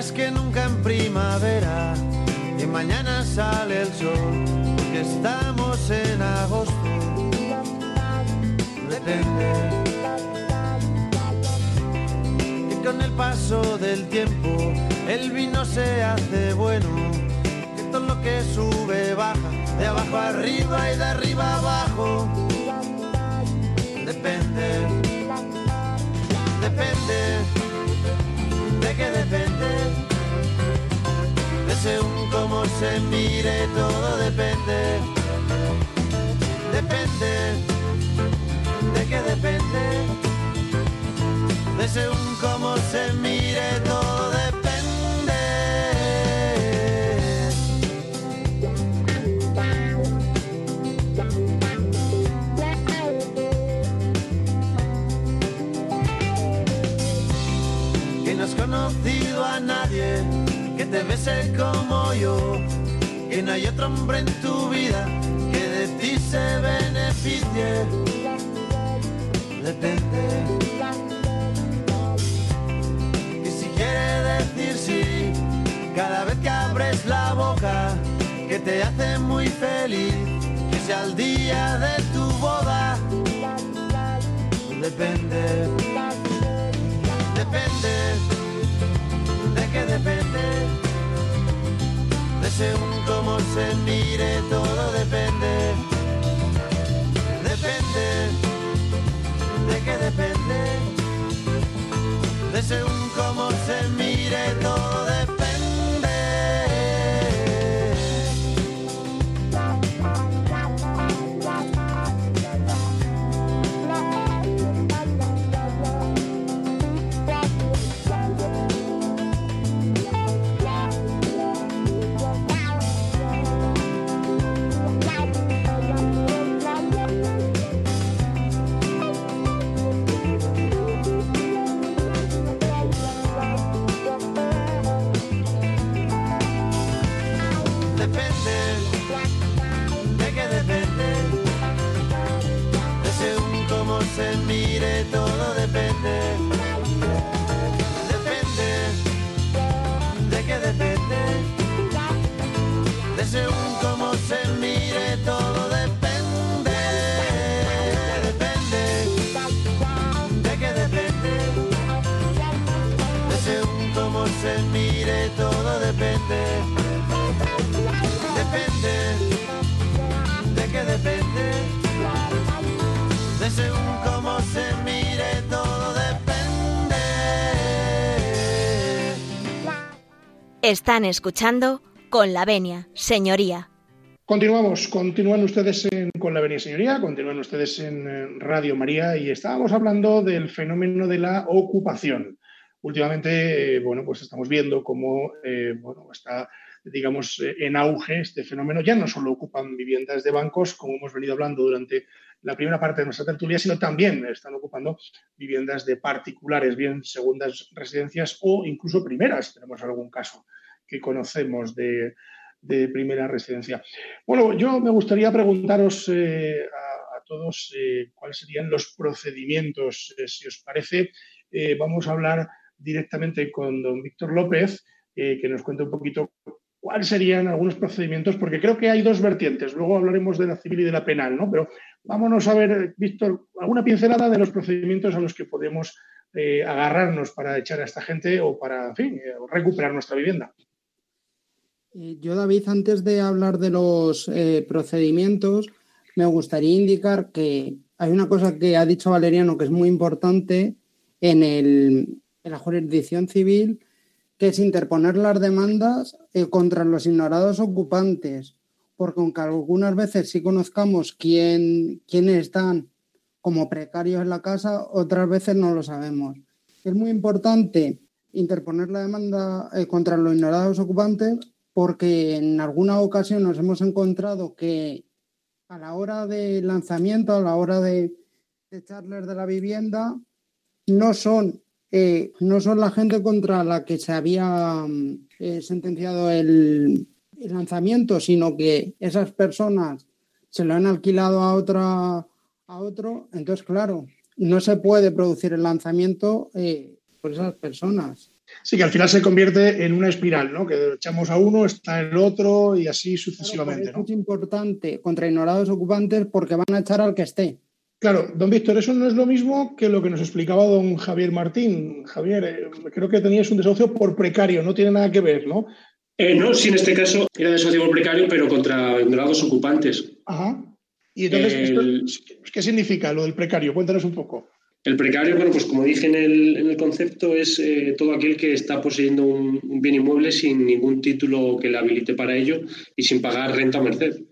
Más que nunca en primavera y mañana sale el sol porque estamos en agosto. Depende y con el paso del tiempo el vino se hace bueno que todo lo que sube baja de abajo arriba y de arriba abajo. Depende depende de qué depende, de según cómo se mire, todo depende, depende, de qué depende, de según cómo se mire, todo depende. conocido a nadie que te bese como yo, que no hay otro hombre en tu vida que de ti se beneficie. Depende. Y si quiere decir sí, cada vez que abres la boca, que te hace muy feliz, que sea el día de tu boda. Depende. Depende según cómo se mire, todo depende. Según cómo se mire, todo depende. Están escuchando con la venia, señoría. Continuamos, continúan ustedes en- con la Avenida Señoría, continúan ustedes en eh, Radio María y estábamos hablando del fenómeno de la ocupación. Últimamente, eh, bueno, pues estamos viendo cómo eh, bueno, está, digamos, eh, en auge este fenómeno. Ya no solo ocupan viviendas de bancos, como hemos venido hablando durante la primera parte de nuestra tertulia, sino también están ocupando viviendas de particulares, bien segundas residencias o incluso primeras. Tenemos algún caso que conocemos de, de primera residencia. Bueno, yo me gustaría preguntaros eh, a, todos eh, cuáles serían los procedimientos, si os parece. Vamos a hablar directamente con don Víctor López, que nos cuente un poquito cuáles serían algunos procedimientos, porque creo que hay dos vertientes. Luego hablaremos de la civil y de la penal, ¿no? Pero vámonos a ver, Víctor, alguna pincelada de los procedimientos a los que podemos eh, agarrarnos para echar a esta gente o para, en fin, eh, recuperar nuestra vivienda. Eh, Yo, David, antes de hablar de los procedimientos, me gustaría indicar que hay una cosa que ha dicho Valeriano que es muy importante en la jurisdicción civil, que es interponer las demandas eh, contra los ignorados ocupantes, porque aunque algunas veces sí conozcamos quién, quiénes están como precarios en la casa, otras veces no lo sabemos. Es muy importante interponer la demanda eh, contra los ignorados ocupantes porque en alguna ocasión nos hemos encontrado que a la hora de lanzamiento, a la hora de, de de la vivienda, no son, eh, no son la gente contra la que se había mm, eh, sentenciado el, el lanzamiento, sino que esas personas se lo han alquilado a otra a otro, entonces claro, no se puede producir el lanzamiento eh, por esas personas. Sí, que al final se convierte en una espiral, ¿no? Que echamos a uno, está el otro y así Claro, sucesivamente, ¿no? es importante contra ignorados ocupantes porque van a echar al que esté. Claro, don Víctor, eso no es lo mismo que lo que nos explicaba don Javier Martín. Javier, eh, creo que tenías un desahucio por precario, no tiene nada que ver, ¿no? Eh, no, sí, en este caso era desahucio por precario, pero contra ignorados ocupantes. Ajá. Y entonces, El- esto, ¿qué significa lo del precario? Cuéntanos un poco. El precario, bueno, pues como dije en el, en el concepto, es eh, todo aquel que está poseyendo un, un bien inmueble sin ningún título que le habilite para ello y sin pagar renta o merced.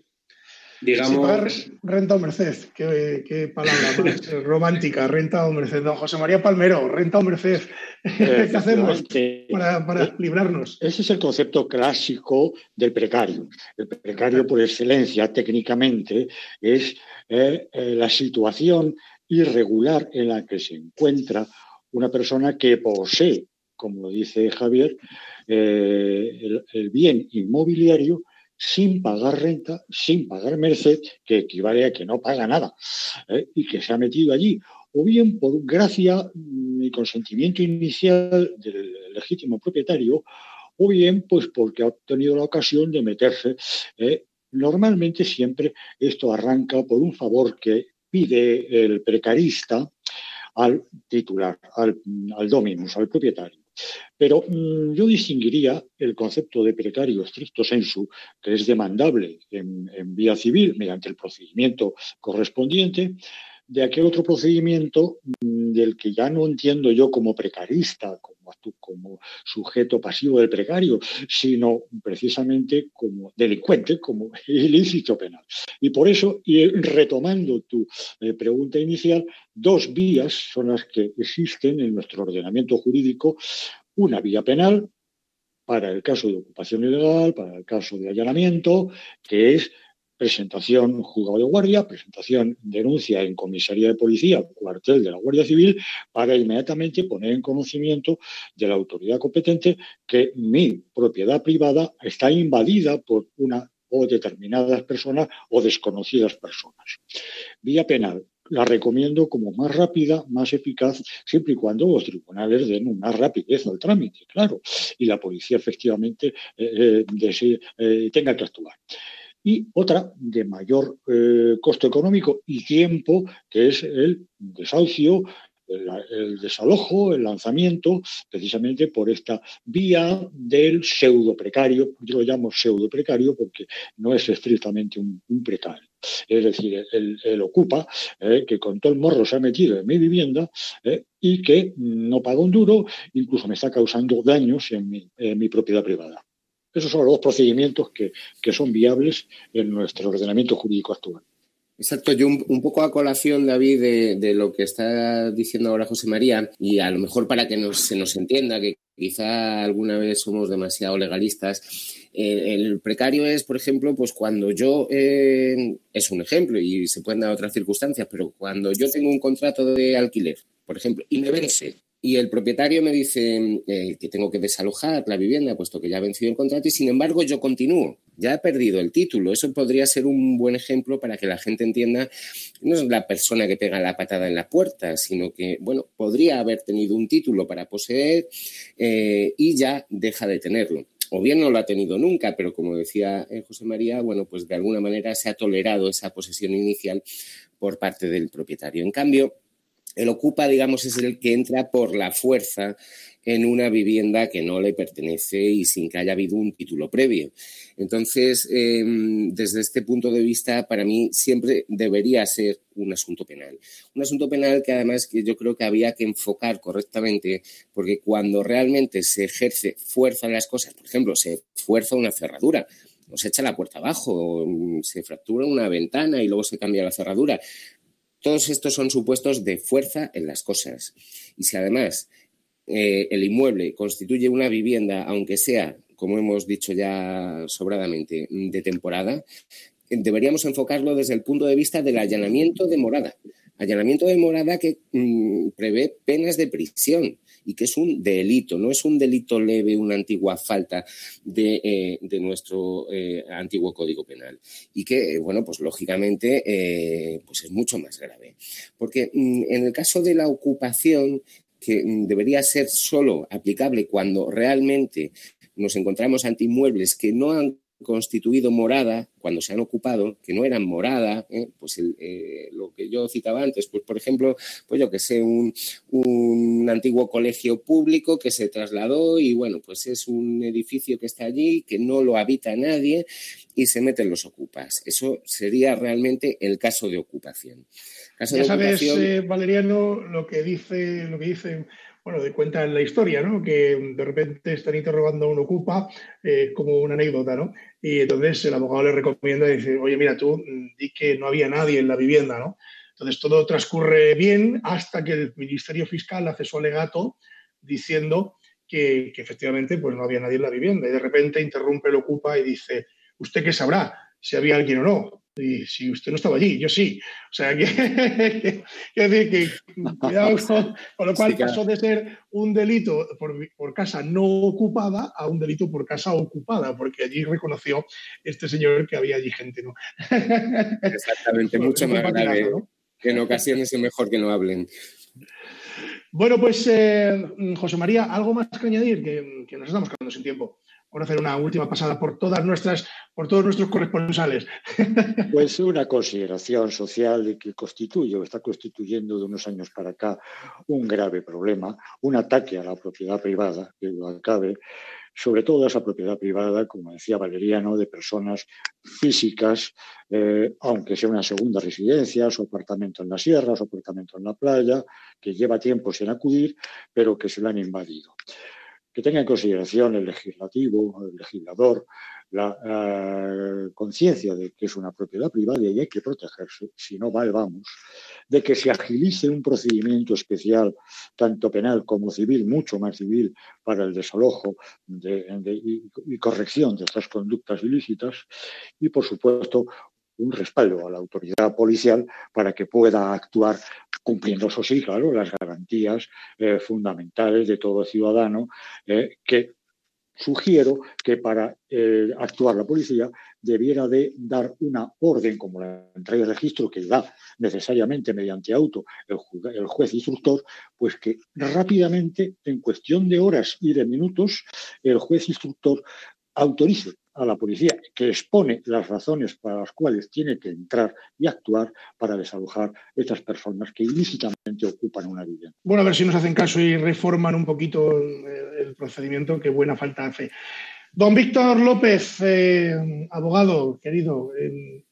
Digamos, pagar renta o merced, qué, qué palabra más (laughs) romántica, renta o merced. Don José María Palmero, renta o merced. (laughs) ¿Qué hacemos para, para librarnos? Ese es el concepto clásico del precario. El precario, por excelencia, técnicamente, es eh, eh, la situación irregular en la que se encuentra una persona que posee, como dice Javier, eh, el, el bien inmobiliario sin pagar renta, sin pagar merced, que equivale a que no paga nada, ¿eh? y que se ha metido allí, o bien por gracia mm, y consentimiento inicial del legítimo propietario, o bien pues porque ha obtenido la ocasión de meterse. ¿eh? Normalmente siempre esto arranca por un favor que pide el precarista al titular, al, al dominus, al propietario. Pero mm, yo distinguiría el concepto de precario estricto sensu, que es demandable en, vía civil mediante el procedimiento correspondiente, de aquel otro procedimiento mm, del que ya no entiendo yo como precarista, como, como sujeto pasivo del precario, sino precisamente como delincuente, como (laughs) ilícito penal. Y por eso, y retomando tu eh, pregunta inicial, dos vías son las que existen en nuestro ordenamiento jurídico. Una vía penal, para el caso de ocupación ilegal, para el caso de allanamiento, que es presentación juzgado de guardia, presentación denuncia en comisaría de policía, cuartel de la Guardia Civil, para inmediatamente poner en conocimiento de la autoridad competente que mi propiedad privada está invadida por una o determinadas personas o desconocidas personas. Vía penal, la recomiendo como más rápida, más eficaz, siempre y cuando los tribunales den una rapidez al trámite, claro, y la policía efectivamente eh, eh, eh, tenga que actuar y otra de mayor eh, costo económico y tiempo, que es el desahucio, el, desalojo, el lanzamiento, precisamente por esta vía del pseudo precario. Yo lo llamo pseudo precario porque no es estrictamente un, precario. Es decir, el, ocupa, eh, que con todo el morro se ha metido en mi vivienda eh, y que no paga un duro, incluso me está causando daños en mi propiedad privada. Esos son los dos procedimientos que, son viables en nuestro ordenamiento jurídico actual. Exacto, yo un, poco a colación, David, de, lo que está diciendo ahora José María, y a lo mejor para que se nos entienda que quizá alguna vez somos demasiado legalistas, eh, el precario es, por ejemplo, pues cuando yo, eh, es un ejemplo y se pueden dar otras circunstancias, pero cuando yo tengo un contrato de alquiler, por ejemplo, y me vence y el propietario me dice eh, que tengo que desalojar la vivienda, puesto que ya ha vencido el contrato, y sin embargo yo continúo. Ya he perdido el título. Eso podría ser un buen ejemplo para que la gente entienda, no es la persona que pega la patada en la puerta, sino que, bueno, podría haber tenido un título para poseer eh, y ya deja de tenerlo o bien no lo ha tenido nunca, pero como decía eh, José María, bueno, pues de alguna manera se ha tolerado esa posesión inicial por parte del propietario. En cambio, el ocupa, digamos, es el que entra por la fuerza en una vivienda que no le pertenece y sin que haya habido un título previo. Entonces, em, desde este punto de vista, para mí siempre debería ser un asunto penal. Un asunto penal que además que yo creo que había que enfocar correctamente, porque cuando realmente se ejerce fuerza en las cosas, por ejemplo, se fuerza una cerradura, o se echa la puerta abajo, se fractura una ventana y luego se cambia la cerradura. Todos estos son supuestos de fuerza en las cosas. Y si además eh, el inmueble constituye una vivienda, aunque sea, como hemos dicho ya sobradamente, de temporada, deberíamos enfocarlo desde el punto de vista del allanamiento de morada. Allanamiento de morada que mm, prevé penas de prisión y que es un delito, no es un delito leve, una antigua falta de, eh, nuestro eh, antiguo Código Penal. Y que, bueno, pues lógicamente eh, pues es mucho más grave. Porque mm, en el caso de la ocupación, que mm, debería ser solo aplicable cuando realmente nos encontramos ante inmuebles que no han constituido morada cuando se han ocupado, que no eran morada, ¿eh? pues eh, lo que yo citaba antes, pues por ejemplo, pues yo que sé, un, un, antiguo colegio público que se trasladó y bueno, pues es un edificio que está allí, que no lo habita nadie y se meten los ocupas. Eso sería realmente el caso de ocupación. ya sabes, eh, Valeriano, lo que dice, lo que dice bueno, de cuenta en la historia, ¿no? Que de repente están interrogando a un ocupa eh, como una anécdota, ¿no? Y entonces el abogado le recomienda y dice, oye, mira, tú mm, di que no había nadie en la vivienda, ¿no? Entonces todo transcurre bien hasta que el Ministerio Fiscal hace su alegato diciendo que, que efectivamente pues no había nadie en la vivienda. Y de repente interrumpe el ocupa y dice, ¿usted qué sabrá si había alguien o no? Y si usted no estaba allí, yo sí. O sea, (laughs) que, decir que cuidado (laughs) con, lo cual pasó de ser un delito por, casa no ocupada a un delito por casa ocupada, porque allí reconoció este señor que había allí gente, ¿no? (laughs) Exactamente, mucho más grave. Que en ocasiones es mejor que no hablen. Bueno, pues eh, José María, ¿algo más que añadir? Que, que nos estamos quedando sin tiempo por hacer una última pasada por todas nuestras, por todos nuestros corresponsales. (laughs) Pues una consideración social que constituye o está constituyendo de unos años para acá un grave problema, un ataque a la propiedad privada, que lo acabe, sobre todo esa propiedad privada, como decía Valeriano, de personas físicas, eh, aunque sea una segunda residencia, su apartamento en la sierra, su apartamento en la playa, que lleva tiempo sin acudir, pero que se lo han invadido que tenga en consideración el legislativo, el legislador, la eh, conciencia de que es una propiedad privada y hay que protegerse, si no mal vamos, de que se agilice un procedimiento especial, tanto penal como civil, mucho más civil, para el desalojo y corrección de estas conductas ilícitas, y por supuesto un respaldo a la autoridad policial para que pueda actuar cumpliendo, eso sí, claro, las garantías eh, fundamentales de todo ciudadano eh, que sugiero que para eh, actuar la policía debiera de dar una orden como la entrega de registro que da necesariamente mediante auto el, el, juez instructor, pues que rápidamente, en cuestión de horas y de minutos, el juez instructor autorice a la policía, que expone las razones para las cuales tiene que entrar y actuar para desalojar estas personas que ilícitamente ocupan una vivienda. Bueno, a ver si nos hacen caso y reforman un poquito el procedimiento, que buena falta hace. Don Víctor López, eh, abogado querido, eh,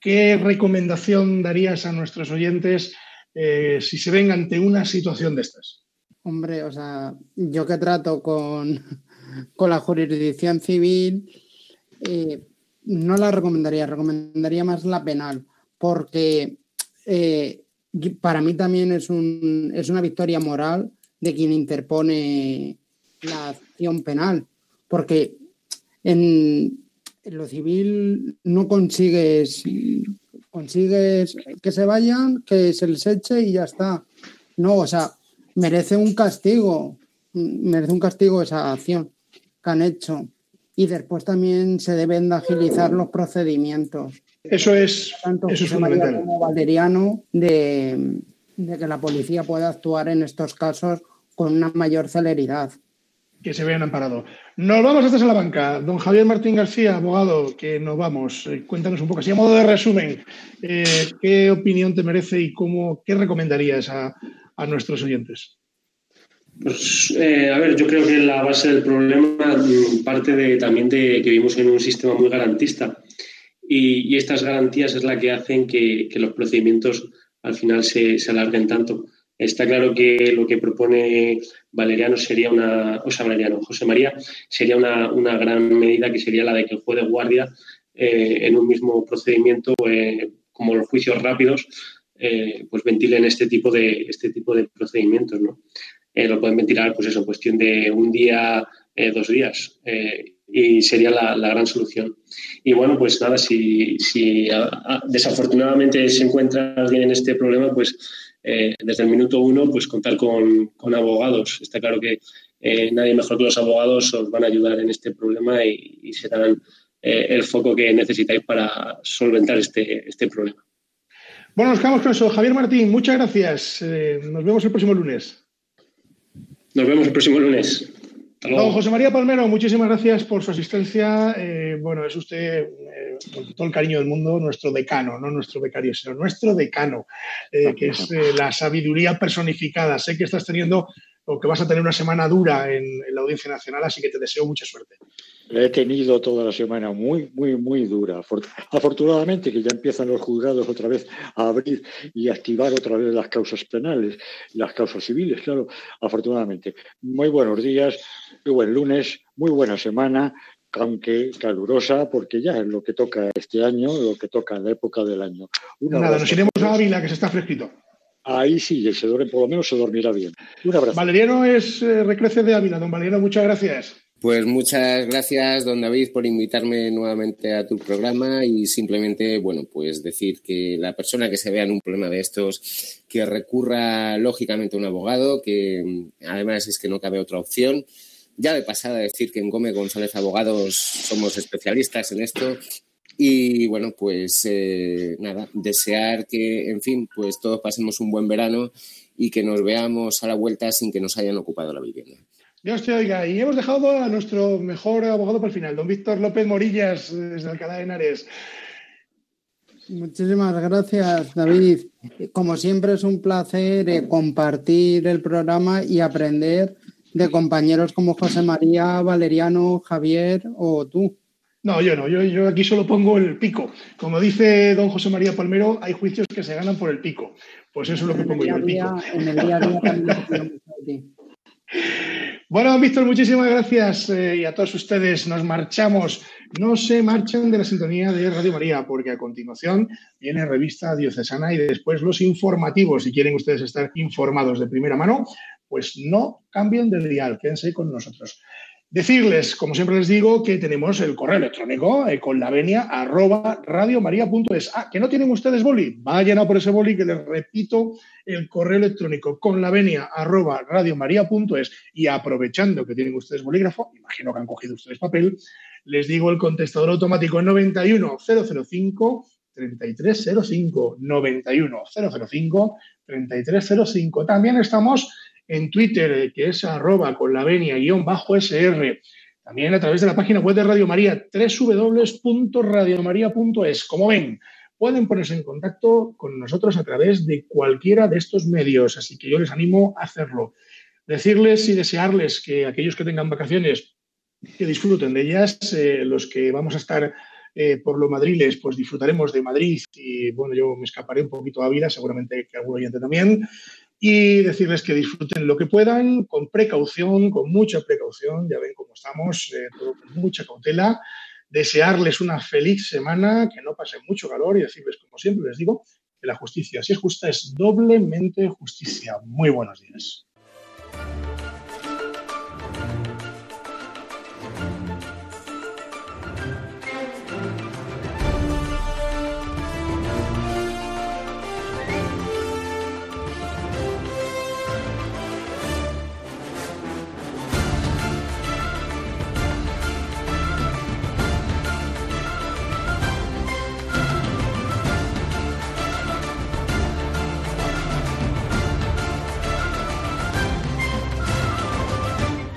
¿qué recomendación darías a nuestros oyentes eh, si se ven ante una situación de estas? Hombre, o sea, yo que trato con, (laughs) con la jurisdicción civil, eh, no la recomendaría, recomendaría más la penal, porque eh, para mí también es, un, es una victoria moral de quien interpone la acción penal, porque en, lo civil no consigues, consigues que se vayan, que se les eche y ya está. No, o sea, merece un castigo, merece un castigo esa acción que han hecho y después también se deben de agilizar los procedimientos. Eso es, Tanto eso es fundamental. como Valeriano de, de que la policía pueda actuar en estos casos con una mayor celeridad. Que se vean amparados. Nos vamos hasta la banca. Don Javier Martín García, abogado, que nos vamos. Eh, cuéntanos un poco, así a modo de resumen, eh, ¿qué opinión te merece y cómo, qué recomendarías a, a nuestros oyentes? Pues, eh, a ver, yo creo que la base del problema mm, parte de, también de que vivimos en un sistema muy garantista y, estas garantías es la que hacen que, los procedimientos al final se, alarguen tanto. Está claro que lo que propone Valeriano sería una, o sea, Valeriano, José María, sería una, gran medida que sería la de que el juez de guardia eh, en un mismo procedimiento, eh, como los juicios rápidos, pues ventilen este tipo de, este tipo de procedimientos, ¿no? Eh, lo pueden ventilar, pues eso, cuestión de un día, eh, dos días, eh, y sería la, gran solución. Y bueno, pues nada, si, si desafortunadamente se encuentra alguien en este problema, pues desde el minuto uno, pues contar con, con abogados. Está claro que nadie mejor que los abogados os van a ayudar en este problema y, y serán el foco que necesitáis para solventar este, este problema. Bueno, nos quedamos con eso. Javier Martín, muchas gracias. nos vemos el próximo lunes. Nos vemos el próximo lunes. Don José María Palmero, muchísimas gracias por su asistencia. Eh, bueno, es usted, eh, con todo el cariño del mundo, nuestro decano, no nuestro becario, sino nuestro decano, eh, que es la sabiduría personificada. Sé que estás teniendo o que vas a tener una semana dura en, la Audiencia Nacional, así que te deseo mucha suerte. He tenido toda la semana muy, muy, muy dura. Afortunadamente que ya empiezan los juzgados otra vez a abrir y activar otra vez las causas penales, las causas civiles, claro, afortunadamente. Muy buenos días, muy buen lunes, muy buena semana aunque calurosa, porque ya es lo que toca este año, lo que toca en la época del año. Nada, nos iremos a Ávila, que se está fresquito ahí sí, se duerme, por lo menos se dormirá bien. Un abrazo. Valeriano es eh, Recrece de Ávila. Don Valeriano, muchas gracias. Pues muchas gracias, don David, por invitarme nuevamente a tu programa y simplemente, bueno, pues decir que la persona que se vea en un problema de estos, que recurra lógicamente a un abogado, que mm, además es que no cabe otra opción. Ya de pasada decir que en Gómez González Abogados somos especialistas en esto y bueno, pues eh, nada, desear que, en fin, pues todos pasemos un buen verano y que nos veamos a la vuelta sin que nos hayan ocupado la vivienda. Dios te oiga. Y hemos dejado a nuestro mejor abogado para el final, don Víctor López Morillas, desde Alcalá de Henares. Muchísimas gracias, David. Como siempre es un placer eh, compartir el programa y aprender de compañeros como José María, Valeriano, Javier o tú. No, yo no, yo, yo, aquí solo pongo el pico. Como dice don José María Palmero, hay juicios que se ganan por el pico. Pues eso es lo que pongo yo, el pico. En el día a día también (laughs) Bueno, Víctor, muchísimas gracias eh, y a todos ustedes nos marchamos. No se marchen de la sintonía de Radio María, porque a continuación viene revista diocesana y después los informativos. Si quieren ustedes estar informados de primera mano, pues no cambien de dial, quédense con nosotros. Decirles, como siempre les digo, que tenemos el correo electrónico eh, con la venia arroba radiomaria.es. Ah, que no tienen ustedes boli, vayan a por ese boli que les repito el correo electrónico con la venia arroba radiomaria.es y aprovechando que tienen ustedes bolígrafo, imagino que han cogido ustedes papel, les digo el contestador automático en 91005 3305 91005 3305. También estamos en Twitter, eh, que es arroba con la venia guion bajo SR. También a través de la página web de Radio María, www.radiomaria.es. Como ven, pueden ponerse en contacto con nosotros a través de cualquiera de estos medios, así que yo les animo a hacerlo. Decirles y desearles que aquellos que tengan vacaciones, que disfruten de ellas, eh, los que vamos a estar eh, por los madriles, pues disfrutaremos de Madrid y bueno, yo me escaparé un poquito a vida, seguramente que algún oyente también y decirles que disfruten lo que puedan, con precaución, con mucha precaución, ya ven cómo estamos, eh, todo con mucha cautela, desearles una feliz semana, que no pasen mucho calor y decirles, como siempre les digo, que la justicia, si es justa, es doblemente justicia. Muy buenos días.